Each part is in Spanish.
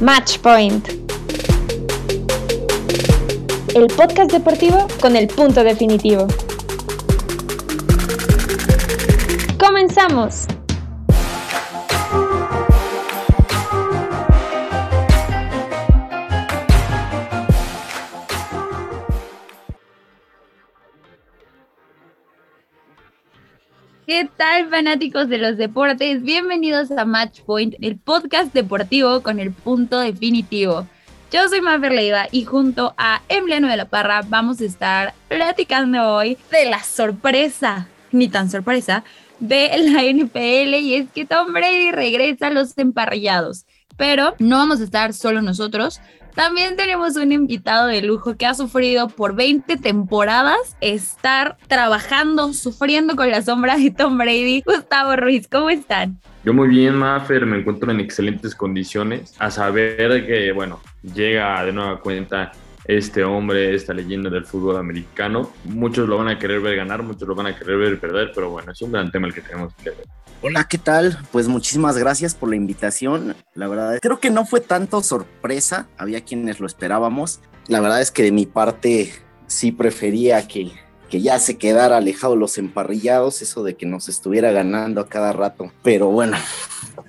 Match Point. El podcast deportivo con el punto definitivo. ¡Comenzamos! ¿Qué tal fanáticos de los deportes? Bienvenidos a Match Point, el podcast deportivo con el punto definitivo. Yo soy Mafer Leiva y junto a Emiliano de la Parra vamos a estar platicando hoy de la sorpresa, ni tan sorpresa, de la NPL y es que Tom Brady regresa a los emparrillados. Pero no vamos a estar solo nosotros, también tenemos un invitado de lujo que ha sufrido por 20 temporadas estar trabajando, sufriendo con la sombra de Tom Brady. Gustavo Ruiz, ¿cómo están? Yo muy bien, Maffer, me encuentro en excelentes condiciones. A saber que, bueno, llega de nueva cuenta este hombre, esta leyenda del fútbol americano. Muchos lo van a querer ver ganar, muchos lo van a querer ver perder, pero bueno, es un gran tema el que tenemos que ver. Hola, ¿qué tal? Pues muchísimas gracias por la invitación. La verdad, creo que no fue tanto sorpresa, había quienes lo esperábamos. La verdad es que de mi parte sí prefería que, que ya se quedara alejado los emparrillados, eso de que nos estuviera ganando a cada rato. Pero bueno,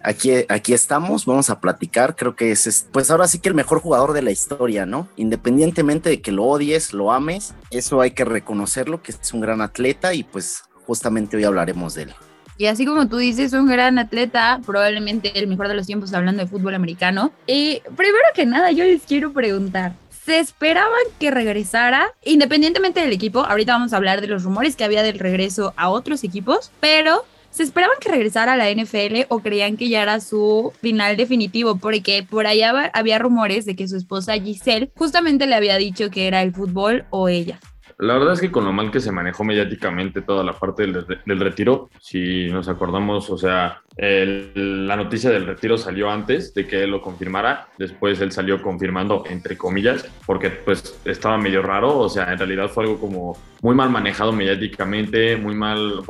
aquí, aquí estamos, vamos a platicar. Creo que es, pues ahora sí que el mejor jugador de la historia, ¿no? Independientemente de que lo odies, lo ames, eso hay que reconocerlo, que es un gran atleta y pues justamente hoy hablaremos de él. Y así como tú dices, un gran atleta, probablemente el mejor de los tiempos hablando de fútbol americano. Y primero que nada, yo les quiero preguntar, ¿se esperaban que regresara independientemente del equipo? Ahorita vamos a hablar de los rumores que había del regreso a otros equipos, pero ¿Se esperaban que regresara a la NFL o creían que ya era su final definitivo? Porque por allá había rumores de que su esposa Giselle justamente le había dicho que era el fútbol o ella. La verdad es que con lo mal que se manejó mediáticamente toda la parte del, del retiro, si nos acordamos, o sea, la noticia del retiro salió antes de que él lo confirmara, después él salió confirmando, entre comillas, porque pues estaba medio raro, o sea, en realidad fue algo como muy mal manejado mediáticamente, muy mal,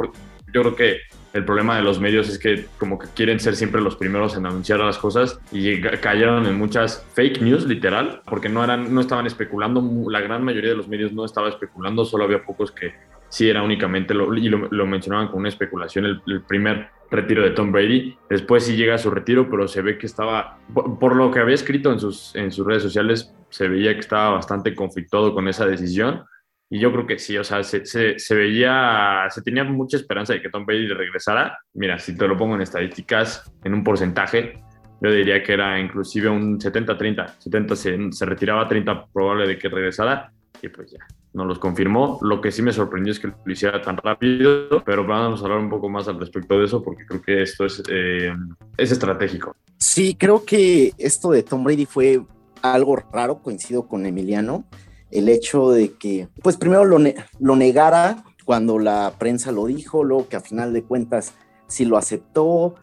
yo creo que el problema de los medios es que como que quieren ser siempre los primeros en anunciar las cosas y cayeron en muchas fake news literal porque no eran no estaban especulando la gran mayoría de los medios no estaba especulando solo había pocos que sí era únicamente y lo, mencionaban con una especulación el, primer retiro de Tom Brady. Después sí llega a su retiro pero se ve que estaba por, lo que había escrito en sus en sus redes sociales se veía que estaba bastante conflictuado con esa decisión y yo creo que sí, o sea, se, se, veía, se tenía mucha esperanza de que Tom Brady regresara. Mira, si te lo pongo en estadísticas, en un porcentaje, yo diría que era inclusive un 70-30. 70 se, se, retiraba, 30 probable de que regresara. Y pues ya, no los confirmó. Lo que sí me sorprendió es que lo hiciera tan rápido, pero vamos a hablar un poco más al respecto de eso porque creo que esto es, eh, es estratégico. Sí, creo que esto de Tom Brady fue algo raro, coincido con Emiliano el hecho de que, pues primero lo, lo negara cuando la prensa lo dijo, luego que a final de cuentas sí lo aceptó,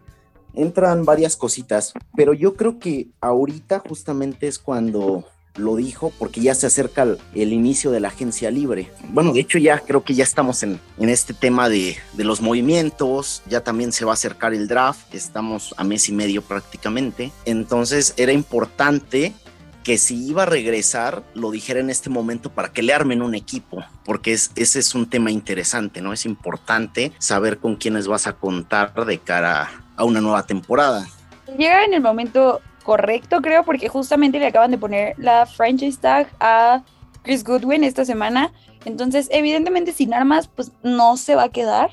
entran varias cositas, pero yo creo que ahorita justamente es cuando lo dijo porque ya se acerca el, inicio de la agencia libre. Bueno, de hecho ya creo que ya estamos en, en este tema de, de, los movimientos, ya también se va a acercar el draft, estamos a mes y medio prácticamente, entonces era importante que si iba a regresar, lo dijera en este momento para que le armen un equipo, porque es, ese es un tema interesante, ¿no? Es importante saber con quiénes vas a contar de cara a una nueva temporada. Llega en el momento correcto, creo, porque justamente le acaban de poner la franchise tag a Chris Goodwin esta semana. Entonces, evidentemente, sin armas, pues no se va a quedar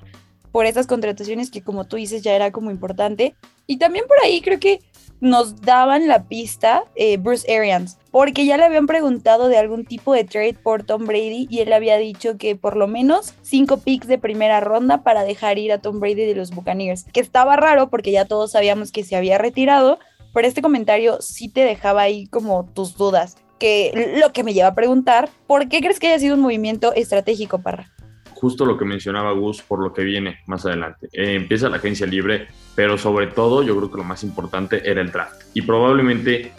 por estas contrataciones que, como tú dices, ya era como importante. Y también por ahí creo que nos daban la pista eh, Bruce Arians, porque ya le habían preguntado de algún tipo de trade por Tom Brady y él había dicho que por lo menos cinco picks de primera ronda para dejar ir a Tom Brady de los Buccaneers, que estaba raro porque ya todos sabíamos que se había retirado, pero este comentario sí te dejaba ahí como tus dudas, que lo que me lleva a preguntar, ¿por qué crees que haya sido un movimiento estratégico, Parra? Justo lo que mencionaba Gus por lo que viene más adelante. Eh, empieza la agencia libre, pero sobre todo yo creo que lo más importante era el draft. Y probablemente,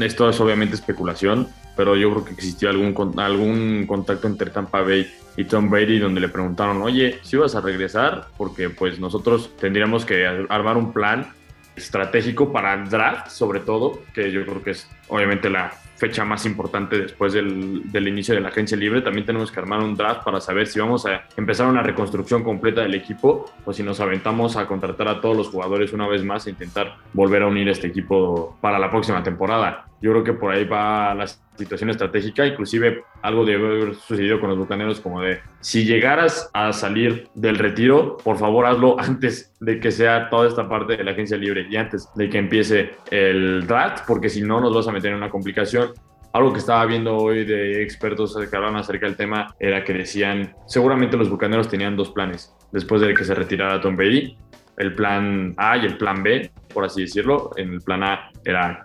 esto es obviamente especulación, pero yo creo que existió algún, algún contacto entre Tampa Bay y Tom Brady donde le preguntaron, oye, si vas a regresar, porque pues nosotros tendríamos que armar un plan estratégico para el draft, sobre todo, que yo creo que es obviamente la fecha más importante después del, del, inicio de la agencia libre. También tenemos que armar un draft para saber si vamos a empezar una reconstrucción completa del equipo o si nos aventamos a contratar a todos los jugadores una vez más e intentar volver a unir este equipo para la próxima temporada. Yo creo que por ahí va la situación estratégica, inclusive algo debe haber sucedido con los bucaneros como de si llegaras a salir del retiro, por favor hazlo antes de que sea toda esta parte de la agencia libre y antes de que empiece el draft, porque si no nos vas a meter en una complicación. Algo que estaba viendo hoy de expertos que hablan acerca del tema era que decían, seguramente los bucaneros tenían dos planes después de que se retirara Tom Brady, el plan A y el plan B, por así decirlo. En el plan A era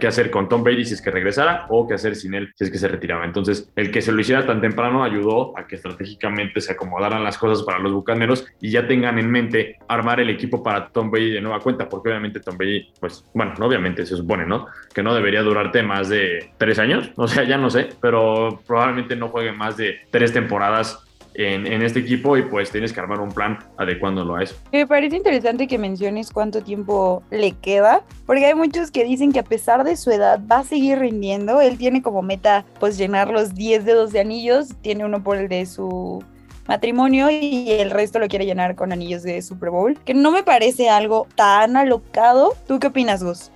qué hacer con Tom Brady si es que regresara o qué hacer sin él si es que se retiraba. Entonces, el que se lo hiciera tan temprano ayudó a que estratégicamente se acomodaran las cosas para los bucaneros y ya tengan en mente armar el equipo para Tom Brady de nueva cuenta, porque obviamente Tom Brady, pues, bueno, obviamente se supone, ¿no? Que no debería durarte más de tres años, o sea, ya no sé, pero probablemente no juegue más de tres temporadas en, en, este equipo y pues tienes que armar un plan adecuándolo a eso. Me parece interesante que menciones cuánto tiempo le queda, porque hay muchos que dicen que a pesar de su edad va a seguir rindiendo. Él tiene como meta pues llenar los 10 dedos de anillos, tiene uno por el de su matrimonio y el resto lo quiere llenar con anillos de Super Bowl, que no me parece algo tan alocado. ¿Tú qué opinas, Gus?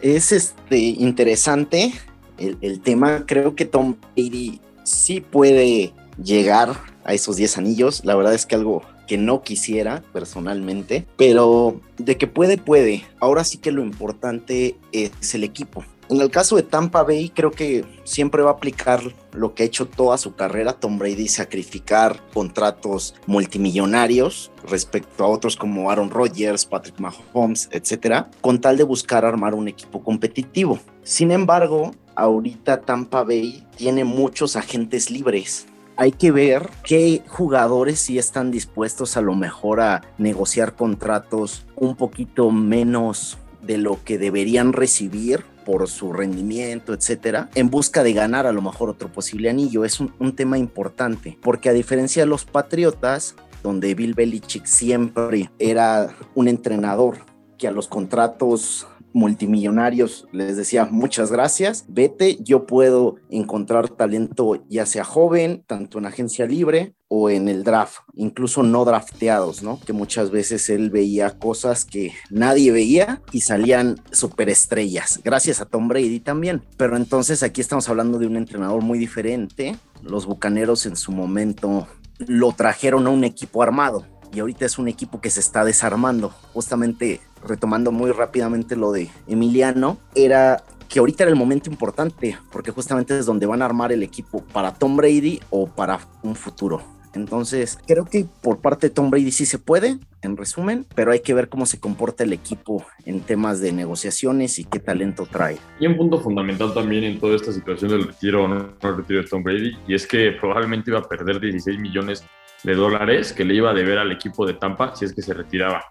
Es este interesante el, el tema. Creo que Tom Brady sí puede llegar a esos 10 anillos. La verdad es que algo que no quisiera personalmente, pero de que puede, puede. Ahora sí que lo importante es el equipo. En el caso de Tampa Bay, creo que siempre va a aplicar lo que ha hecho toda su carrera Tom Brady, sacrificar contratos multimillonarios respecto a otros como Aaron Rodgers, Patrick Mahomes, etcétera, con tal de buscar armar un equipo competitivo. Sin embargo, ahorita Tampa Bay tiene muchos agentes libres hay que ver qué jugadores sí están dispuestos a lo mejor a negociar contratos un poquito menos de lo que deberían recibir por su rendimiento, etcétera, en busca de ganar a lo mejor otro posible anillo. Es un, un tema importante, porque a diferencia de los Patriotas, donde Bill Belichick siempre era un entrenador que a los contratos multimillonarios les decía muchas gracias, vete, yo puedo encontrar talento ya sea joven, tanto en agencia libre o en el draft, incluso no drafteados, ¿no? Que muchas veces él veía cosas que nadie veía y salían superestrellas, gracias a Tom Brady también. Pero entonces aquí estamos hablando de un entrenador muy diferente. Los Bucaneros en su momento lo trajeron a un equipo armado y ahorita es un equipo que se está desarmando. Justamente retomando muy rápidamente lo de Emiliano, era que ahorita era el momento importante, porque justamente es donde van a armar el equipo para Tom Brady o para un futuro. Entonces, creo que por parte de Tom Brady sí se puede, en resumen, pero hay que ver cómo se comporta el equipo en temas de negociaciones y qué talento trae. Y un punto fundamental también en toda esta situación del retiro o no, retiro de Tom Brady, y es que probablemente iba a perder 16 millones de dólares que le iba a deber al equipo de Tampa si es que se retiraba.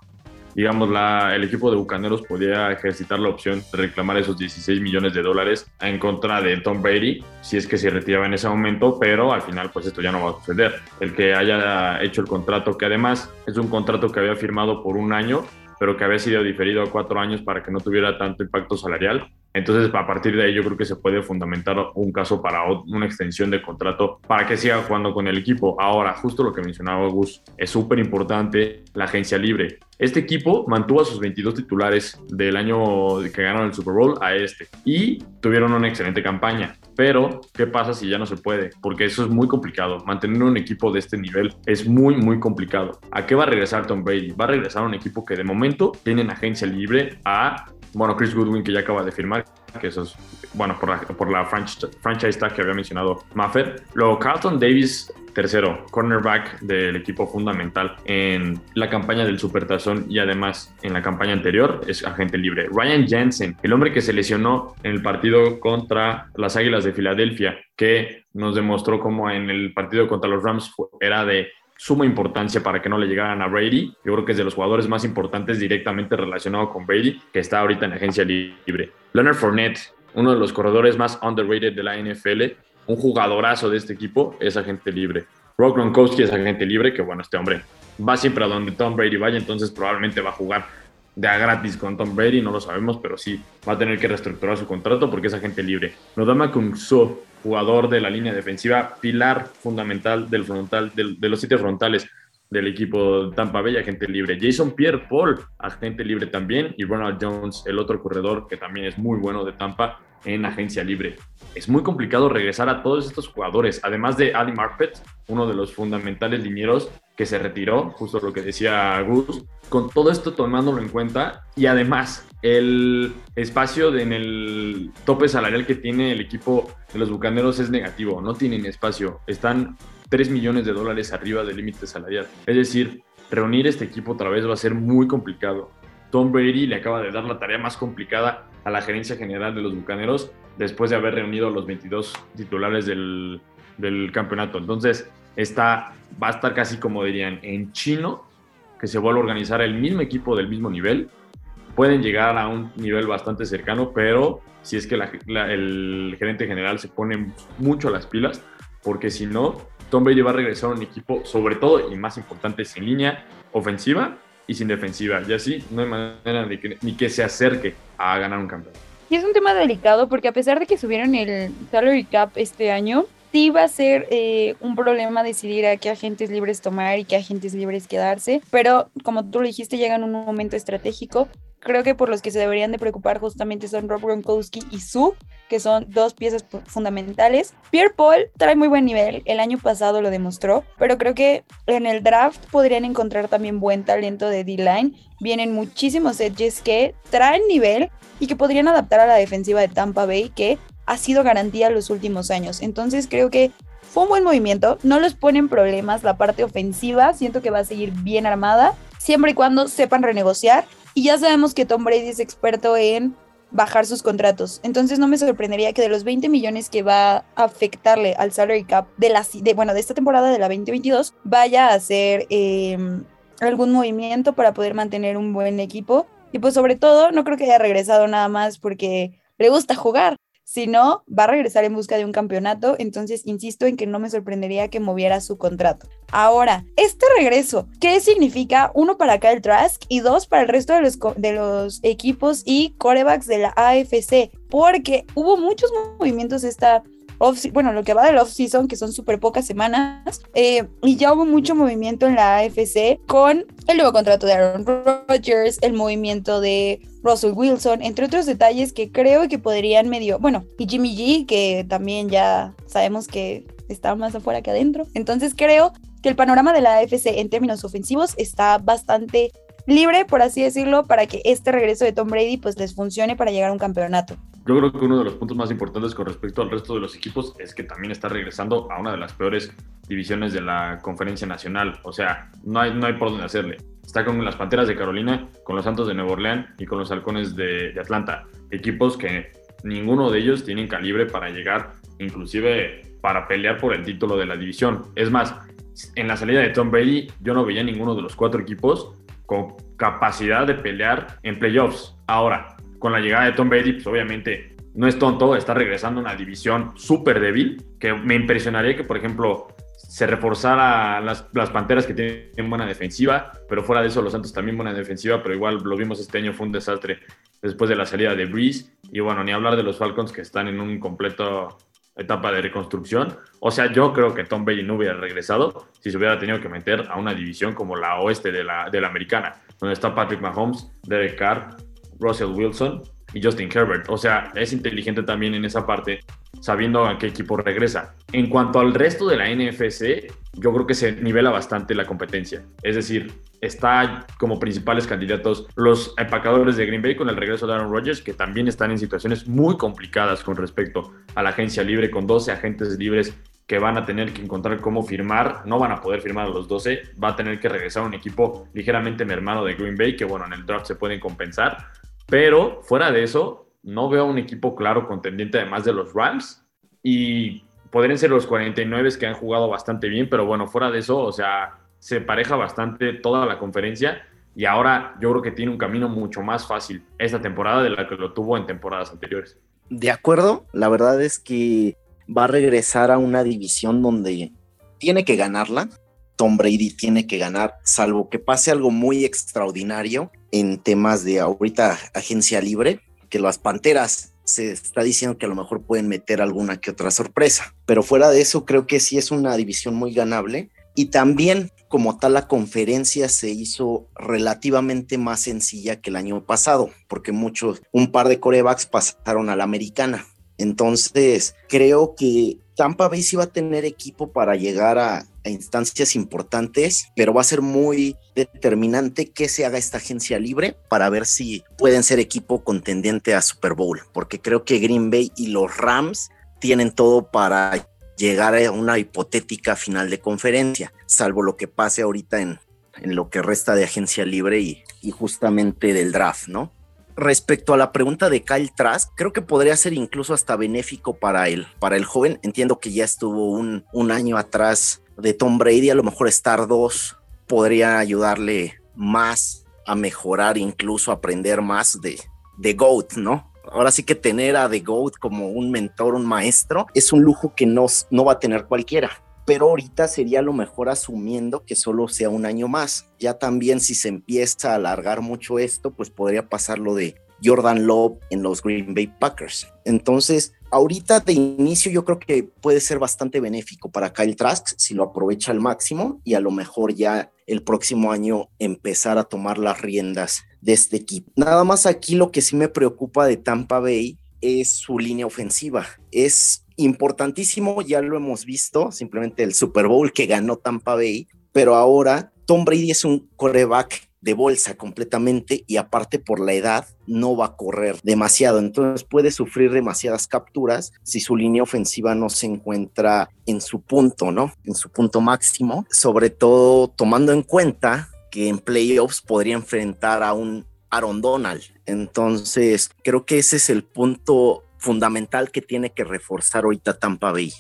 Digamos, la, el equipo de Bucaneros podía ejercitar la opción de reclamar esos 16 millones de dólares en contra de Tom Brady si es que se retiraba en ese momento, pero al final pues esto ya no va a suceder. El que haya hecho el contrato, que además es un contrato que había firmado por un año, pero que había sido diferido a cuatro años para que no tuviera tanto impacto salarial, entonces, a partir de ahí, yo creo que se puede fundamentar un caso para una extensión de contrato para que siga jugando con el equipo. Ahora, justo lo que mencionaba Gus, es súper importante la agencia libre. Este equipo mantuvo a sus 22 titulares del año que ganaron el Super Bowl a este y tuvieron una excelente campaña. Pero, ¿qué pasa si ya no se puede? Porque eso es muy complicado. Mantener un equipo de este nivel es muy, muy complicado. ¿A qué va a regresar Tom Brady? Va a regresar a un equipo que de momento tiene agencia libre a bueno, Chris Goodwin que ya acaba de firmar, que eso es, bueno, por la, por la franchise, que había mencionado Maffer. Luego Carlton Davis, tercero, cornerback del equipo fundamental en la campaña del Supertazón y además en la campaña anterior es agente libre. Ryan Jensen, el hombre que se lesionó en el partido contra las Águilas de Filadelfia, que nos demostró como en el partido contra los Rams era de suma importancia para que no le llegaran a Brady. Yo creo que es de los jugadores más importantes directamente relacionado con Brady, que está ahorita en agencia libre. Leonard Fournette, uno de los corredores más underrated de la NFL, un jugadorazo de este equipo, es agente libre. Rock Gronkowski es agente libre, que bueno, este hombre va siempre a donde Tom Brady vaya, entonces probablemente va a jugar de gratis con Tom Brady, no lo sabemos, pero sí va a tener que reestructurar su contrato porque es agente libre. Nodama Kungso, jugador de la línea defensiva, pilar fundamental del frontal, de los sitios frontales del equipo Tampa Bay, agente libre. Jason Pierre Paul, agente libre también. Y Ronald Jones, el otro corredor que también es muy bueno de Tampa, en agencia libre. Es muy complicado regresar a todos estos jugadores, además de Ali Marpet, uno de los fundamentales linieros que se retiró, justo lo que decía Gus, con todo esto tomándolo en cuenta y además el espacio en el tope salarial que tiene el equipo de los Bucaneros es negativo, no tienen espacio, están 3 millones de dólares arriba del límite salarial. Es decir, reunir este equipo otra vez va a ser muy complicado. Tom Brady le acaba de dar la tarea más complicada a la gerencia general de los Bucaneros después de haber reunido a los 22 titulares del, campeonato. Entonces, está, va a estar casi como dirían en chino, que se vuelva a organizar el mismo equipo del mismo nivel. Pueden llegar a un nivel bastante cercano, pero si es que el gerente general se pone mucho a las pilas, porque si no, Tom Brady va a regresar a un equipo, sobre todo y más importante, sin línea ofensiva y sin defensiva. Y así no hay manera de que, ni que se acerque a ganar un campeonato. Y es un tema delicado porque a pesar de que subieron el salary cap este año, sí va a ser eh, un problema decidir a qué agentes libres tomar y qué agentes libres quedarse. Pero como tú lo dijiste, llega en un momento estratégico creo que por los que se deberían de preocupar justamente son Rob Gronkowski y Sue, que son dos piezas fundamentales. Pierre Paul trae muy buen nivel, el año pasado lo demostró, pero creo que en el draft podrían encontrar también buen talento de D-line. Vienen muchísimos edges que traen nivel y que podrían adaptar a la defensiva de Tampa Bay, que ha sido garantía los últimos años. Entonces creo que fue un buen movimiento, no les ponen problemas la parte ofensiva, siento que va a seguir bien armada, siempre y cuando sepan renegociar y ya sabemos que Tom Brady es experto en bajar sus contratos. Entonces no me sorprendería que de los 20 millones que va a afectarle al salary cap de la de, bueno, de esta temporada de la 2022 vaya a hacer em, algún movimiento para poder mantener un buen equipo. Y pues sobre todo, no creo que haya regresado nada más porque le gusta jugar. Si no, va a regresar en busca de un campeonato, entonces insisto en que no me sorprendería que moviera su contrato. Ahora, este regreso, ¿qué significa? Uno para Kyle Trask y dos para el resto de los, de los equipos y corebacks de la AFC, porque hubo muchos movimientos esta bueno, lo que va del off-season, que son súper pocas semanas, eh, y ya hubo mucho movimiento en la AFC con el nuevo contrato de Aaron Rodgers, el movimiento de Russell Wilson, entre otros detalles que creo que podrían medio, bueno, y Jimmy G, que también ya sabemos que está más afuera que adentro. Entonces creo que el panorama de la AFC en términos ofensivos está bastante libre, por así decirlo, para que este regreso de Tom Brady pues les funcione para llegar a un campeonato. Yo creo que uno de los puntos más importantes con respecto al resto de los equipos es que también está regresando a una de las peores divisiones de la conferencia nacional. O sea, no hay, no hay por dónde hacerle. Está con las Panteras de Carolina, con los Santos de Nueva Orleans y con los Halcones de, Atlanta. Equipos que ninguno de ellos tienen calibre para llegar, inclusive para pelear por el título de la división. Es más, en la salida de Tom Brady, yo no veía ninguno de los cuatro equipos con capacidad de pelear en playoffs. Ahora, con la llegada de Tom Brady, pues obviamente no es tonto, está regresando a una división súper débil, que me impresionaría que, por ejemplo, se reforzara las, Panteras que tienen buena defensiva, pero fuera de eso los Santos también buena defensiva, pero igual lo vimos este año, fue un desastre después de la salida de Breeze, y bueno, ni hablar de los Falcons que están en un completo etapa de reconstrucción. O sea, yo creo que Tom Brady no hubiera regresado si se hubiera tenido que meter a una división como la oeste de la, de la americana, donde está Patrick Mahomes, Derek Carr, Russell Wilson y Justin Herbert. O sea, es inteligente también en esa parte, sabiendo a qué equipo regresa. En cuanto al resto de la NFC, yo creo que se nivela bastante la competencia. Es decir, está como principales candidatos los empacadores de Green Bay con el regreso de Aaron Rodgers, que también están en situaciones muy complicadas con respecto a la agencia libre, con 12 agentes libres que van a tener que encontrar cómo firmar, no van a poder firmar a los 12, va a tener que regresar un equipo ligeramente mermado de Green Bay, que bueno, en el draft se pueden compensar, pero fuera de eso, no veo un equipo claro contendiente además de los Rams y podrían ser los 49 que han jugado bastante bien, pero bueno, fuera de eso, o sea, se pareja bastante toda la conferencia y ahora yo creo que tiene un camino mucho más fácil esta temporada de la que lo tuvo en temporadas anteriores. De acuerdo, la verdad es que va a regresar a una división donde tiene que ganarla. Tom Brady tiene que ganar, salvo que pase algo muy extraordinario en temas de ahorita agencia libre, que las Panteras se está diciendo que a lo mejor pueden meter alguna que otra sorpresa, pero fuera de eso creo que sí es una división muy ganable y también como tal la conferencia se hizo relativamente más sencilla que el año pasado, porque muchos, un par de corebacks pasaron a la americana. Entonces, creo que Tampa Bay sí va a tener equipo para llegar a, instancias importantes, pero va a ser muy determinante que se haga esta agencia libre para ver si pueden ser equipo contendiente a Super Bowl, porque creo que Green Bay y los Rams tienen todo para llegar a una hipotética final de conferencia, salvo lo que pase ahorita en, en lo que resta de agencia libre y, justamente del draft, ¿no? respecto a la pregunta de Kyle Trask, creo que podría ser incluso hasta benéfico para para el joven. Entiendo que ya estuvo un, un año atrás de Tom Brady, a lo mejor Star 2 podría ayudarle más a mejorar, incluso aprender más de, de GOAT, ¿no? Ahora sí que tener a The GOAT como un mentor, un maestro, es un lujo que no, no va a tener cualquiera pero ahorita sería lo mejor asumiendo que solo sea un año más. Ya también si se empieza a alargar mucho esto, pues podría pasar lo de Jordan Love en los Green Bay Packers. Entonces, ahorita de inicio yo creo que puede ser bastante benéfico para Kyle Trask si lo aprovecha al máximo y a lo mejor ya el próximo año empezar a tomar las riendas de este equipo. Nada más aquí lo que sí me preocupa de Tampa Bay es su línea ofensiva. Es importantísimo, ya lo hemos visto, simplemente el Super Bowl que ganó Tampa Bay, pero ahora Tom Brady es un coreback de bolsa completamente y aparte por la edad no va a correr demasiado, entonces puede sufrir demasiadas capturas si su línea ofensiva no se encuentra en su punto, ¿no? En su punto máximo, sobre todo tomando en cuenta que en playoffs podría enfrentar a un Aaron Donald. Entonces, creo que ese es el punto fundamental que tiene que reforzar ahorita Tampa Bay.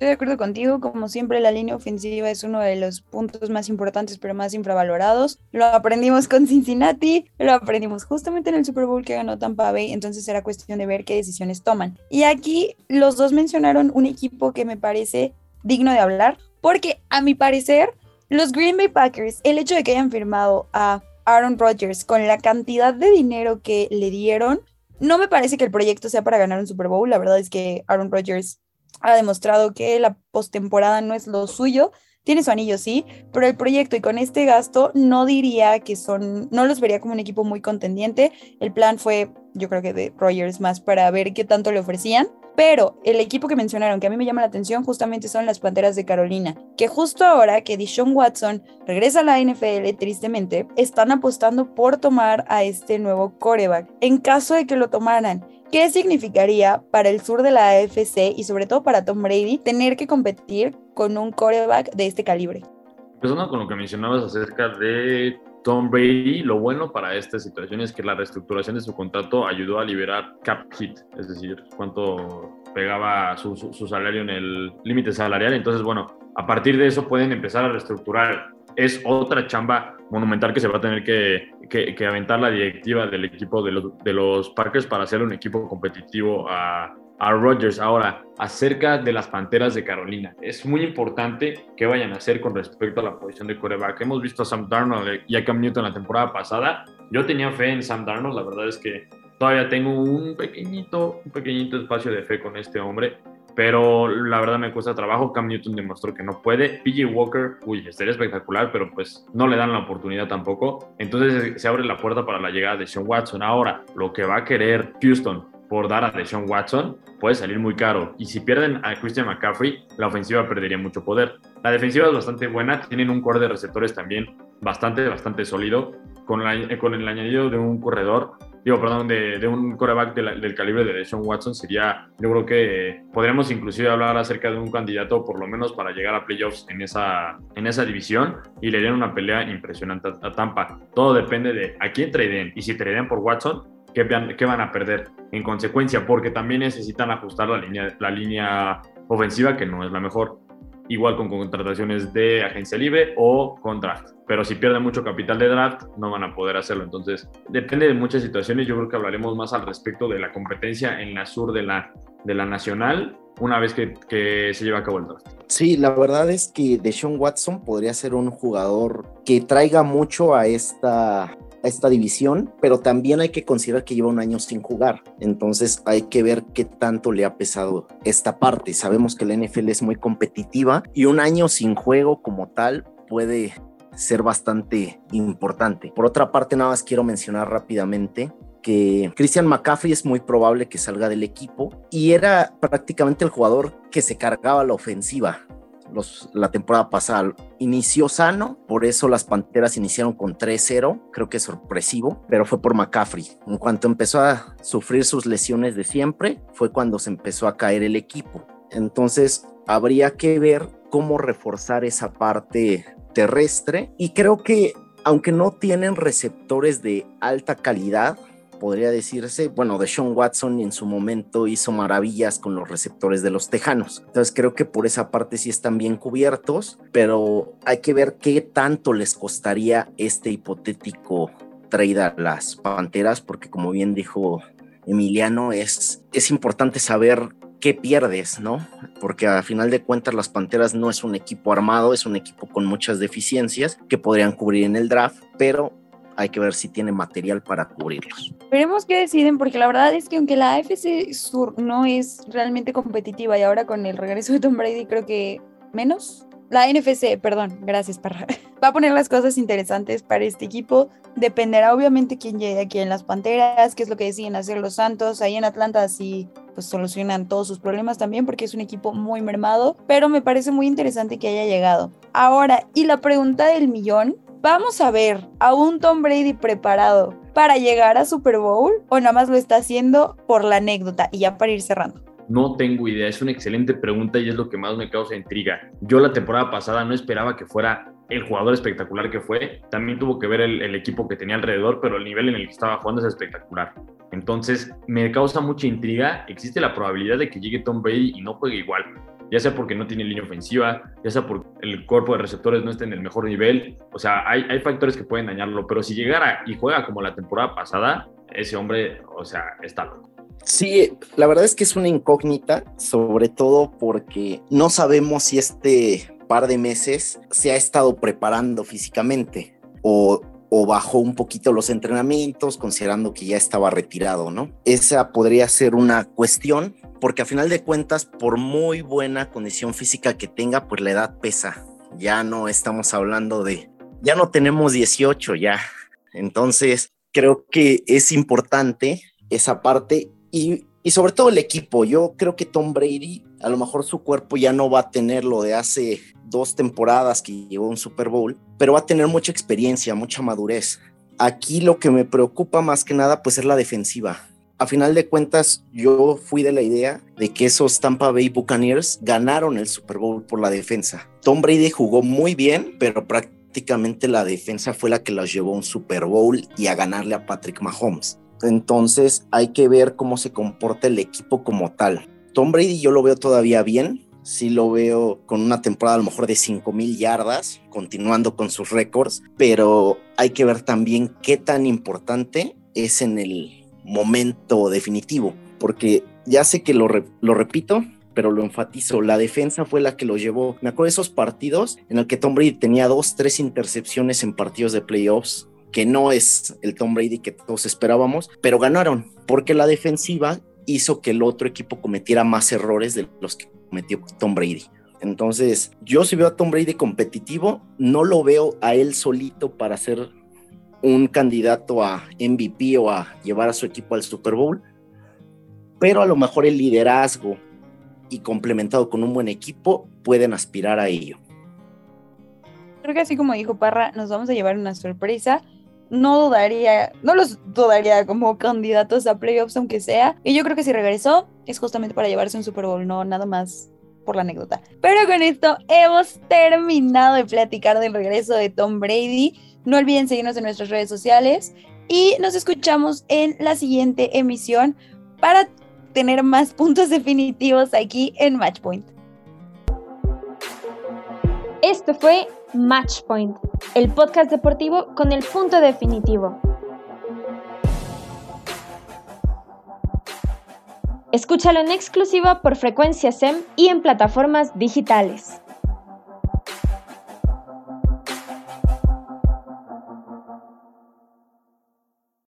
Estoy de acuerdo contigo, como siempre la línea ofensiva es uno de los puntos más importantes pero más infravalorados. Lo aprendimos con Cincinnati, lo aprendimos justamente en el Super Bowl que ganó Tampa Bay, entonces era cuestión de ver qué decisiones toman. Y aquí los dos mencionaron un equipo que me parece digno de hablar, porque a mi parecer los Green Bay Packers, el hecho de que hayan firmado a Aaron Rodgers con la cantidad de dinero que le dieron, no me parece que el proyecto sea para ganar un Super Bowl. La verdad es que Aaron Rodgers ha demostrado que la postemporada no es lo suyo. Tiene su anillo, sí, pero el proyecto y con este gasto no diría que son, no los vería como un equipo muy contendiente. El plan fue, yo creo que de Rodgers más para ver qué tanto le ofrecían. Pero el equipo que mencionaron, que a mí me llama la atención, justamente son las Panteras de Carolina, que justo ahora que Dishon Watson regresa a la NFL, tristemente, están apostando por tomar a este nuevo coreback. En caso de que lo tomaran, ¿Qué significaría para el sur de la AFC y sobre todo para Tom Brady tener que competir con un coreback de este calibre? Empezando con lo que mencionabas acerca de Tom Brady, lo bueno para esta situación es que la reestructuración de su contrato ayudó a liberar cap hit, es decir, cuánto pegaba su, salario en el límite salarial. Entonces, bueno, a partir de eso pueden empezar a reestructurar. Es otra chamba monumental que se va a tener que, que, aventar la directiva del equipo de los, de los Packers para hacer un equipo competitivo a, a Rodgers. Ahora, acerca de las Panteras de Carolina, es muy importante que vayan a hacer con respecto a la posición de coreback. Hemos visto a Sam Darnold y a Cam Newton la temporada pasada. Yo tenía fe en Sam Darnold, la verdad es que todavía tengo un pequeñito, un pequeñito espacio de fe con este hombre. Pero la verdad me cuesta trabajo. Cam Newton demostró que no puede. PJ Walker, uy, estaría espectacular, pero pues no le dan la oportunidad tampoco. Entonces se abre la puerta para la llegada de Sean Watson. Ahora, lo que va a querer Houston por dar a Deshaun Watson puede salir muy caro. Y si pierden a Christian McCaffrey, la ofensiva perdería mucho poder. La defensiva es bastante buena, tienen un core de receptores también bastante, bastante sólido, con, con el añadido de un corredor, digo, perdón, de, un coreback del calibre de Deshaun Watson, sería, yo creo que podríamos inclusive hablar acerca de un candidato, por lo menos para llegar a playoffs en esa, en esa división, y le dieron una pelea impresionante a, Tampa. Todo depende de a quién traden, y si traden por Watson, ¿qué, ¿qué van a perder? en consecuencia, porque también necesitan ajustar la línea, la línea ofensiva, que no es la mejor, igual con contrataciones de agencia libre o con draft. Pero si pierden mucho capital de draft, no van a poder hacerlo. Entonces, depende de muchas situaciones. Yo creo que hablaremos más al respecto de la competencia en la sur de la, de la nacional una vez que, que se lleve a cabo el draft. Sí, la verdad es que Deshaun Watson podría ser un jugador que traiga mucho a esta esta división, pero también hay que considerar que lleva un año sin jugar. Entonces hay que ver qué tanto le ha pesado esta parte. Sabemos que la NFL es muy competitiva y un año sin juego como tal puede ser bastante importante. Por otra parte, nada más quiero mencionar rápidamente que Christian McCaffrey es muy probable que salga del equipo y era prácticamente el jugador que se cargaba la ofensiva. La temporada pasada inició sano, por eso las Panteras iniciaron con 3-0, creo que es sorpresivo, pero fue por McCaffrey. En cuanto empezó a sufrir sus lesiones de siempre, fue cuando se empezó a caer el equipo. Entonces, habría que ver cómo reforzar esa parte terrestre y creo que aunque no tienen receptores de alta calidad, podría decirse, bueno, de Sean Watson en su momento hizo maravillas con los receptores de los Tejanos. Entonces creo que por esa parte sí están bien cubiertos, pero hay que ver qué tanto les costaría este hipotético trade a las Panteras, porque como bien dijo Emiliano, es, es importante saber qué pierdes, ¿no? Porque a final de cuentas las Panteras no es un equipo armado, es un equipo con muchas deficiencias que podrían cubrir en el draft, pero hay que ver si tiene material para cubrirlos. Veremos qué deciden, porque la verdad es que aunque la AFC Sur no es realmente competitiva y ahora con el regreso de Tom Brady creo que menos, la NFC, perdón, gracias para va a poner las cosas interesantes para este equipo. Dependerá obviamente quién llegue aquí en las Panteras, qué es lo que deciden hacer los Santos. Ahí en Atlanta sí pues solucionan todos sus problemas también porque es un equipo muy mermado, pero me parece muy interesante que haya llegado. Ahora, y la pregunta del millón, ¿vamos a ver a un Tom Brady preparado para llegar a Super Bowl o nada más lo está haciendo por la anécdota y ya para ir cerrando? No tengo idea, es una excelente pregunta y es lo que más me causa intriga. Yo la temporada pasada no esperaba que fuera el jugador espectacular que fue. También tuvo que ver el, equipo que tenía alrededor, pero el nivel en el que estaba jugando es espectacular. Entonces, me causa mucha intriga. Existe la probabilidad de que llegue Tom Brady y no juegue igual. Ya sea porque no tiene línea ofensiva, ya sea porque el cuerpo de receptores no está en el mejor nivel. O sea, hay, hay factores que pueden dañarlo, pero si llegara y juega como la temporada pasada, ese hombre, o sea, está loco. Sí, la verdad es que es una incógnita, sobre todo porque no sabemos si este par de meses se ha estado preparando físicamente o, o bajó un poquito los entrenamientos considerando que ya estaba retirado, ¿no? Esa podría ser una cuestión porque a final de cuentas, por muy buena condición física que tenga, pues la edad pesa. Ya no estamos hablando de, ya no tenemos 18 ya. Entonces, creo que es importante esa parte y, sobre todo el equipo. Yo creo que Tom Brady, a lo mejor su cuerpo ya no va a tener lo de hace dos temporadas que llevó un Super Bowl, pero va a tener mucha experiencia, mucha madurez. Aquí lo que me preocupa más que nada pues es la defensiva. A final de cuentas, yo fui de la idea de que esos Tampa Bay Buccaneers ganaron el Super Bowl por la defensa. Tom Brady jugó muy bien, pero prácticamente la defensa fue la que los llevó a un Super Bowl y a ganarle a Patrick Mahomes. Entonces hay que ver cómo se comporta el equipo como tal. Tom Brady yo lo veo todavía bien. Sí lo veo con una temporada a lo mejor de 5 mil yardas, continuando con sus récords, pero hay que ver también qué tan importante es en el momento definitivo, porque ya sé que lo, repito, pero lo enfatizo, la defensa fue la que lo llevó. Me acuerdo de esos partidos en el que Tom Brady tenía dos, tres intercepciones en partidos de playoffs que no es el Tom Brady que todos esperábamos, pero ganaron porque la defensiva hizo que el otro equipo cometiera más errores de los que cometió Tom Brady. Entonces, yo si veo a Tom Brady competitivo, no lo veo a él solito para ser un candidato a MVP o a llevar a su equipo al Super Bowl, pero a lo mejor el liderazgo y complementado con un buen equipo pueden aspirar a ello. Creo que así como dijo Parra, nos vamos a llevar una sorpresa no dudaría, no los dudaría como candidatos a playoffs, aunque sea. Y yo creo que si regresó, es justamente para llevarse un Super Bowl, no nada más por la anécdota. Pero con esto hemos terminado de platicar del regreso de Tom Brady. No olviden seguirnos en nuestras redes sociales y nos escuchamos en la siguiente emisión para tener más puntos definitivos aquí en Matchpoint. Esto fue Matchpoint, el podcast deportivo con el punto definitivo. Escúchalo en exclusiva por Frecuencia SEM y en plataformas digitales.